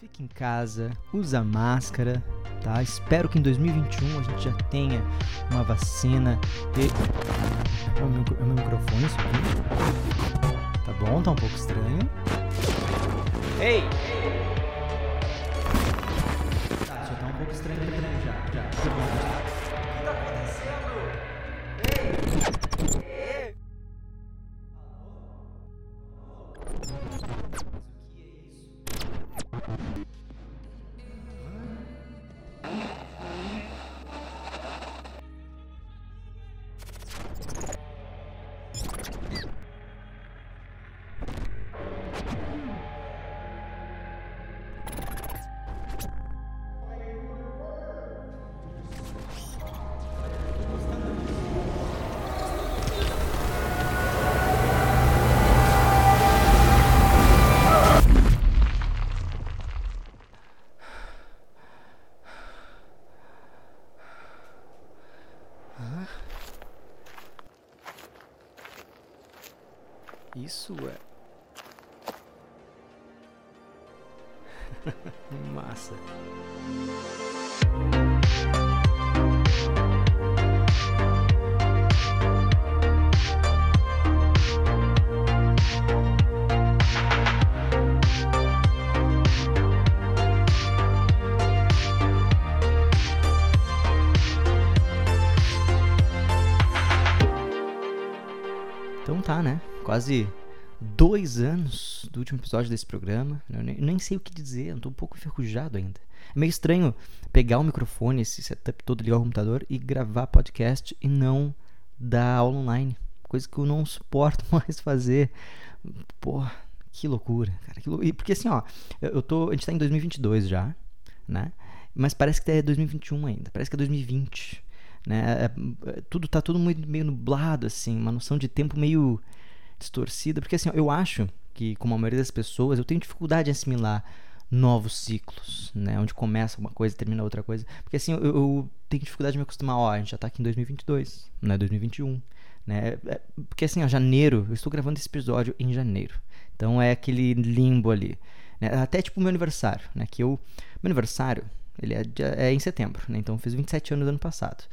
Fique em casa, usa máscara, tá? Espero que em 2021 a gente já tenha uma vacina. E... É o meu, é o meu microfone isso aqui? Tá bom, tá um pouco estranho. Ei! Tá, isso tá um pouco estranho também já, já. Massa. Então tá, né? Quase dois anos do último episódio desse programa. Eu nem, nem sei o que dizer, eu tô um pouco enferrujado ainda. É meio estranho pegar o microfone, esse setup todo, ligar o computador e gravar podcast e não dar aula online. Coisa que eu não suporto mais fazer. Porra, que loucura, cara. Que lou... e Porque assim, ó, eu tô. A gente tá em 2022 já, né? Mas parece que é 2021 ainda. Parece que é 2020. Né? É, é, tudo tá tudo muito, meio nublado, assim, uma noção de tempo meio distorcida, porque assim, eu acho que, como a maioria das pessoas, eu tenho dificuldade em assimilar novos ciclos, né? Onde começa uma coisa e termina outra coisa. Porque assim, eu, eu tenho dificuldade de me acostumar, ó, a gente já tá aqui em 2022, não é 2021, né? Porque assim, ó, janeiro, eu estou gravando esse episódio em janeiro. Então é aquele limbo ali, né? Até tipo o meu aniversário, né? Que eu, meu aniversário, ele é, é em setembro, né? Então eu fiz 27 anos no ano passado.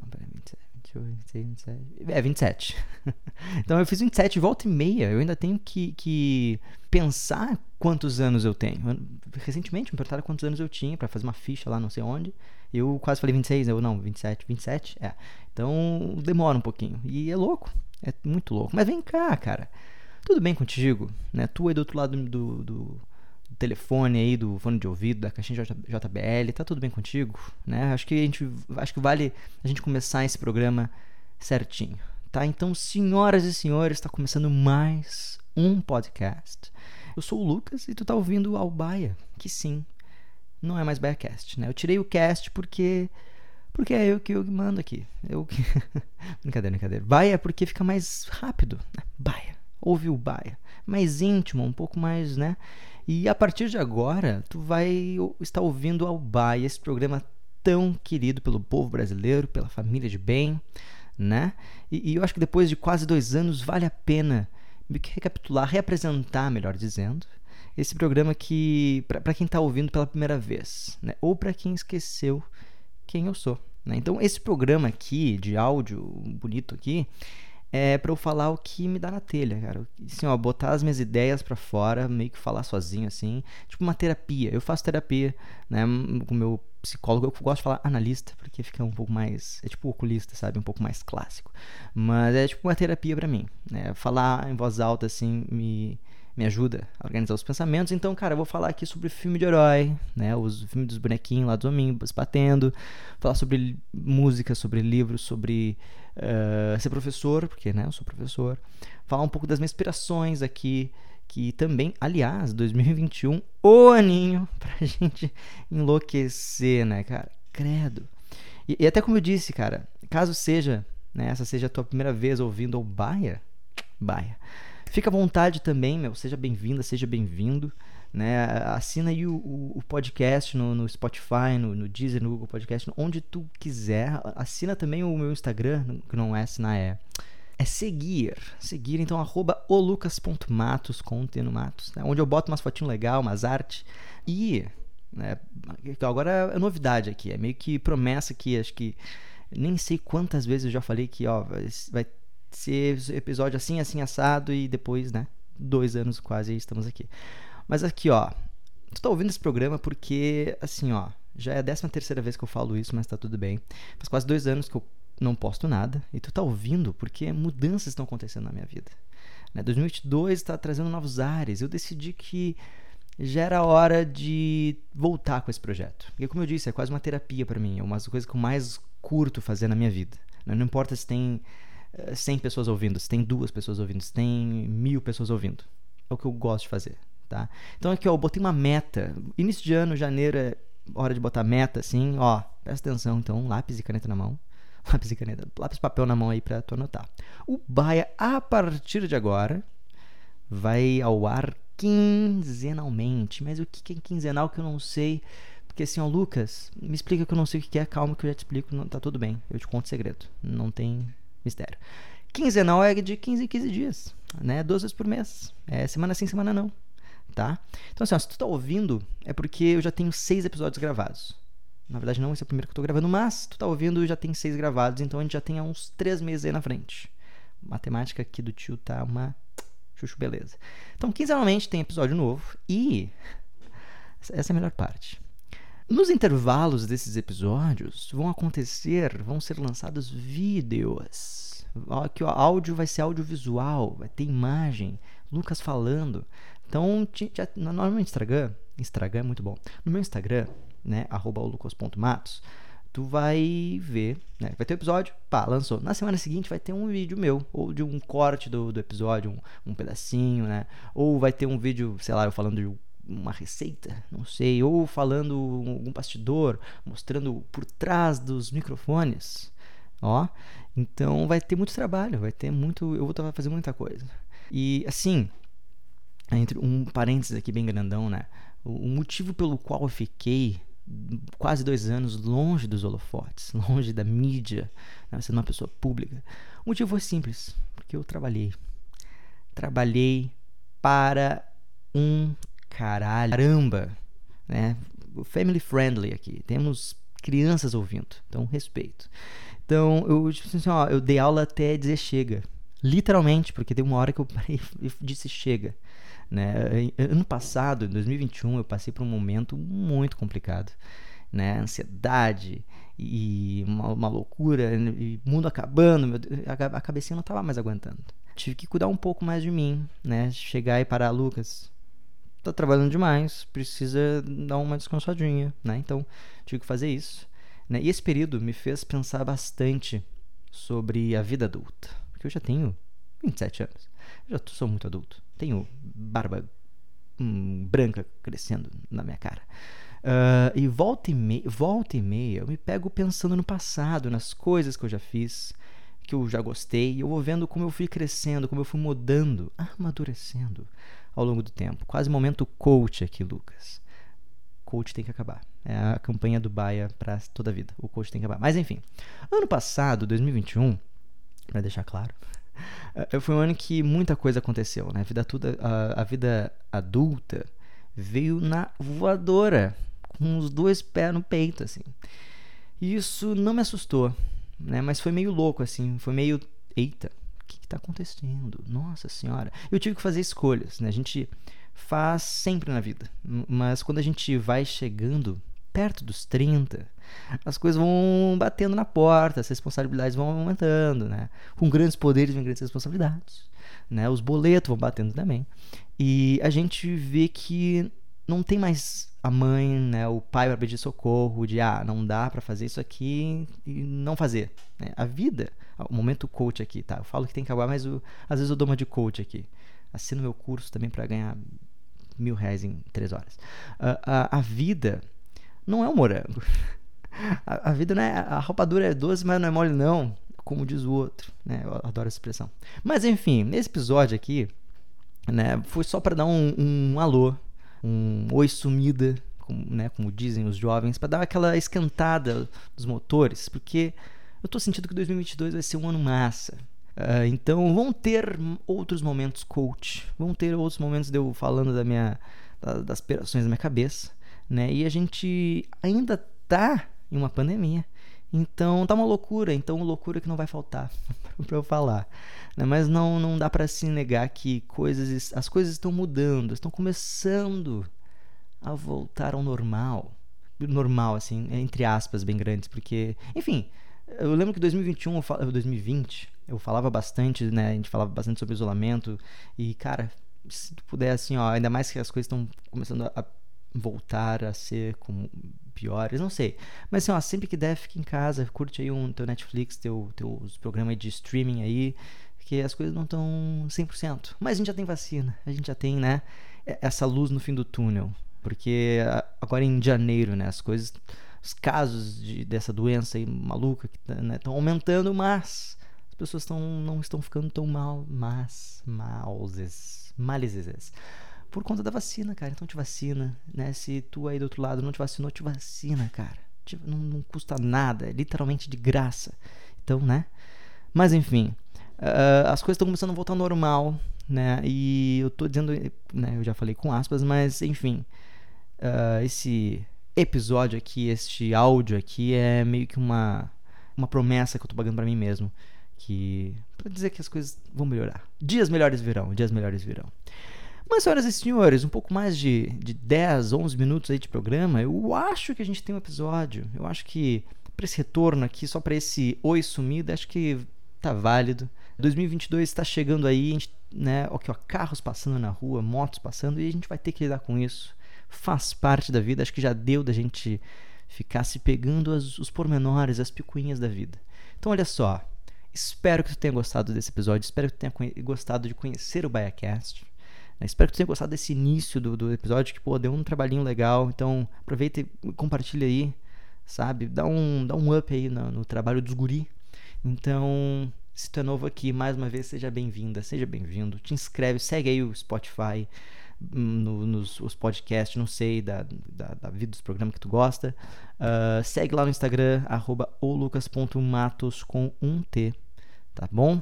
Não, peraí, 27. 26, 27. É, 27. então eu fiz 27, volta e meia. Eu ainda tenho que, que pensar quantos anos eu tenho. Recentemente me perguntaram quantos anos eu tinha para fazer uma ficha lá, não sei onde. Eu quase falei 26, eu não, 27, 27, é. Então demora um pouquinho. E é louco, é muito louco. Mas vem cá, cara. Tudo bem contigo, né? Tu aí do outro lado do, do telefone aí, do fone de ouvido, da caixinha JBL, tá tudo bem contigo? Né? Acho que a gente acho que vale a gente começar esse programa certinho, tá? Então, senhoras e senhores, está começando mais um podcast. Eu sou o Lucas e tu tá ouvindo o Albaia, que sim, não é mais BaiaCast, né? Eu tirei o cast porque porque é eu que eu mando aqui. Eu que... brincadeira, brincadeira. Baia porque fica mais rápido, né? Baia. Ouve o Baia. Mais íntimo, um pouco mais, né? E a partir de agora, tu vai estar ouvindo Albaia, esse programa tão querido pelo povo brasileiro, pela família de bem, né? E, e eu acho que depois de quase dois anos vale a pena recapitular, reapresentar, melhor dizendo, esse programa que para quem está ouvindo pela primeira vez, né? Ou para quem esqueceu quem eu sou. Né? Então esse programa aqui de áudio bonito aqui é para eu falar o que me dá na telha, cara. Assim, ó, botar as minhas ideias para fora, meio que falar sozinho, assim. Tipo uma terapia. Eu faço terapia, né, com o meu psicólogo. Eu gosto de falar analista, porque fica um pouco mais. É tipo oculista, sabe? Um pouco mais clássico. Mas é tipo uma terapia para mim, né? Falar em voz alta, assim, me me ajuda a organizar os pensamentos. Então, cara, eu vou falar aqui sobre filme de herói, né? Os filmes dos bonequinhos lá dos homens batendo. Falar sobre música, sobre livros, sobre uh, ser professor, porque, né, eu sou professor. Falar um pouco das minhas inspirações aqui, que também, aliás, 2021, o aninho pra gente enlouquecer, né, cara? Credo. E, e até como eu disse, cara, caso seja, né, essa seja a tua primeira vez ouvindo o Baia, Baia Fica à vontade também, meu. Seja bem-vinda, seja bem-vindo. Né? Assina aí o, o, o podcast no, no Spotify, no, no, Deezer, no Google Podcast, onde tu quiser. Assina também o meu Instagram, que não é assinar, é, é seguir. Seguir, então, arroba olucas.matos, com Matos, né? onde eu boto umas fotinhas legal, umas artes. E, né, agora é novidade aqui, é meio que promessa que acho que nem sei quantas vezes eu já falei que ó, vai ser episódio assim, assim, assado, e depois, né, dois anos quase estamos aqui. Mas aqui, ó, tu tá ouvindo esse programa porque, assim, ó, já é a décima terceira vez que eu falo isso, mas tá tudo bem. Faz quase dois anos que eu não posto nada e tu tá ouvindo porque mudanças estão acontecendo na minha vida. Né? 2022 está trazendo novos ares. Eu decidi que já era hora de voltar com esse projeto. Porque, como eu disse, é quase uma terapia para mim. É uma das coisas que eu mais curto fazer na minha vida. Né? Não importa se tem 100 eh, pessoas ouvindo, se tem duas pessoas ouvindo, se tem mil pessoas ouvindo. É o que eu gosto de fazer. Tá? Então aqui ó, eu botei uma meta. Início de ano, janeiro é hora de botar meta, assim, ó, presta atenção, então, lápis e caneta na mão. Lápis e caneta, lápis e papel na mão aí pra tu anotar. O Baia, a partir de agora, vai ao ar quinzenalmente. Mas o que é quinzenal que eu não sei? Porque assim, ó, Lucas, me explica que eu não sei o que é, calma que eu já te explico, não, tá tudo bem. Eu te conto segredo, não tem mistério. Quinzenal é de 15 em 15 dias, né? Duas vezes por mês. É semana sim, semana não tá? Então, assim, ó, se tu tá ouvindo, é porque eu já tenho seis episódios gravados. Na verdade, não, esse é o primeiro que eu tô gravando, mas tu tá ouvindo, já tem seis gravados, então a gente já tem uns três meses aí na frente. matemática aqui do tio tá uma chuchu beleza. Então, quinzenalmente tem episódio novo e essa é a melhor parte. Nos intervalos desses episódios vão acontecer, vão ser lançados vídeos. Aqui o áudio vai ser audiovisual, vai ter imagem, Lucas falando. Então, já, no meu Instagram, Instagram é muito bom. No meu Instagram, né, lucas.matos, tu vai ver, né, vai ter um episódio, pá, lançou. Na semana seguinte vai ter um vídeo meu, ou de um corte do, do episódio, um, um pedacinho, né, ou vai ter um vídeo, sei lá, eu falando de uma receita, não sei, ou falando algum bastidor, mostrando por trás dos microfones, ó. Então vai ter muito trabalho, vai ter muito, eu vou fazer muita coisa. E assim, entre um parênteses aqui bem grandão, né? O, motivo pelo qual eu fiquei quase dois anos longe dos holofotes, longe da mídia, né? sendo uma pessoa pública. O motivo foi simples, porque eu trabalhei. Trabalhei para um caramba, né? Family friendly aqui. Temos crianças ouvindo, então respeito. Então eu, tipo assim, ó, eu dei aula até dizer chega. Literalmente, porque tem uma hora que eu parei e disse chega. Né? Ano passado, em 2021, eu passei por um momento muito complicado. Né? Ansiedade e uma, uma loucura, e mundo acabando, meu a, a cabecinha não estava mais aguentando. Tive que cuidar um pouco mais de mim, né? Chegar e parar, Lucas, tá trabalhando demais, precisa dar uma descansadinha, né? Então, tive que fazer isso. Né? E esse período me fez pensar bastante sobre a vida adulta, porque eu já tenho 27 anos, eu já sou muito adulto tenho barba hum, branca crescendo na minha cara. Uh, e volta e, meia, volta e meia eu me pego pensando no passado, nas coisas que eu já fiz, que eu já gostei, e eu vou vendo como eu fui crescendo, como eu fui mudando, amadurecendo ao longo do tempo. Quase momento coach aqui, Lucas. Coach tem que acabar. É a campanha do Baia para toda a vida. O coach tem que acabar. Mas enfim, ano passado, 2021, para deixar claro, foi um ano que muita coisa aconteceu, né? A vida, toda, a, a vida adulta veio na voadora, com os dois pés no peito, assim. E isso não me assustou, né? Mas foi meio louco, assim. Foi meio, eita, o que está acontecendo? Nossa senhora. Eu tive que fazer escolhas, né? A gente faz sempre na vida, mas quando a gente vai chegando perto dos 30, as coisas vão batendo na porta, as responsabilidades vão aumentando, né? Com grandes poderes vem grandes responsabilidades, né? Os boletos vão batendo também. E a gente vê que não tem mais a mãe, né, o pai para pedir socorro, de ah, não dá para fazer isso aqui e não fazer. Né? A vida, o momento coach aqui, tá? Eu falo que tem que acabar, mas eu, às vezes eu dou uma de coach aqui. Assino meu curso também para ganhar mil reais em três horas. Uh, a, a vida não é um morango. A, a, vida não é. A dura é doce, mas não é mole, não. Como diz o outro. Né? Eu adoro essa expressão. Mas enfim, nesse episódio aqui, né, foi só para dar um, um, alô, um oi sumida, como, né, como dizem os jovens, para dar aquela esquentada dos motores, porque eu tô sentindo que 2022 vai ser um ano massa. Uh, então vão ter outros momentos coach, vão ter outros momentos de eu falando da minha, da, das operações da minha cabeça, né? E a gente ainda tá em uma pandemia, então tá uma loucura, então loucura que não vai faltar para eu falar, né? Mas não não dá para se negar que coisas, as coisas estão mudando, estão começando a voltar ao normal, normal assim, entre aspas bem grandes, porque, enfim, eu lembro que 2021, 2020, eu falava bastante, né? A gente falava bastante sobre isolamento. E, cara, se tu puder, assim, ó, ainda mais que as coisas estão começando a voltar a ser como piores, não sei. Mas assim, ó, sempre que der, fica em casa, curte aí um teu Netflix, teu, teus programas de streaming aí, que as coisas não estão 100%. Mas a gente já tem vacina, a gente já tem, né, essa luz no fim do túnel. Porque agora em janeiro, né, as coisas os casos de, dessa doença aí maluca estão né, aumentando, mas as pessoas tão, não estão ficando tão mal, mas mauses, malizes. Por conta da vacina, cara. Então te vacina, né? Se tu aí do outro lado não te vacinou, te vacina, cara. Não, não custa nada, é literalmente de graça. Então, né? Mas enfim, uh, as coisas estão começando a voltar ao normal, né? E eu tô dizendo, né? Eu já falei com aspas, mas enfim, uh, esse episódio aqui, este áudio aqui é meio que uma uma promessa que eu tô pagando para mim mesmo, que para dizer que as coisas vão melhorar. Dias melhores virão, dias melhores virão. Mas, senhoras e senhores, um pouco mais de, de 10, 11 minutos aí de programa, eu acho que a gente tem um episódio. Eu acho que para esse retorno aqui, só para esse oi sumido, acho que tá válido. 2022 está chegando aí, a gente, né, ó, ó, carros passando na rua, motos passando, e a gente vai ter que lidar com isso faz parte da vida. Acho que já deu da gente ficar se pegando as, os pormenores, as picuinhas da vida. Então, olha só. Espero que tu tenha gostado desse episódio. Espero que tu tenha gostado de conhecer o BaiaCast. Né? Espero que tu tenha gostado desse início do, do episódio, que, pô, deu um trabalhinho legal. Então, aproveita e compartilha aí, sabe? Dá um, dá um up aí no, no trabalho dos guri. Então, se tu é novo aqui, mais uma vez, seja bem-vinda, seja bem-vindo. Te inscreve, segue aí o Spotify no, nos os podcasts, não sei, da, da, da, vida dos programas que tu gosta. Uh, segue lá no Instagram, arroba olucas.matos com um T, tá bom?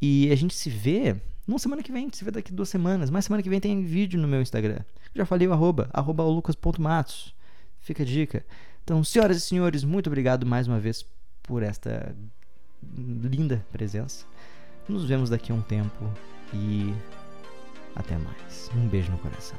E a gente se vê na semana que vem, se vê daqui duas semanas. Mas semana que vem tem vídeo no meu Instagram. Já falei o arroba, arroba olucas.matos. Fica a dica. Então, senhoras e senhores, muito obrigado mais uma vez por esta linda presença. Nos vemos daqui a um tempo e até mais. Um beijo no coração.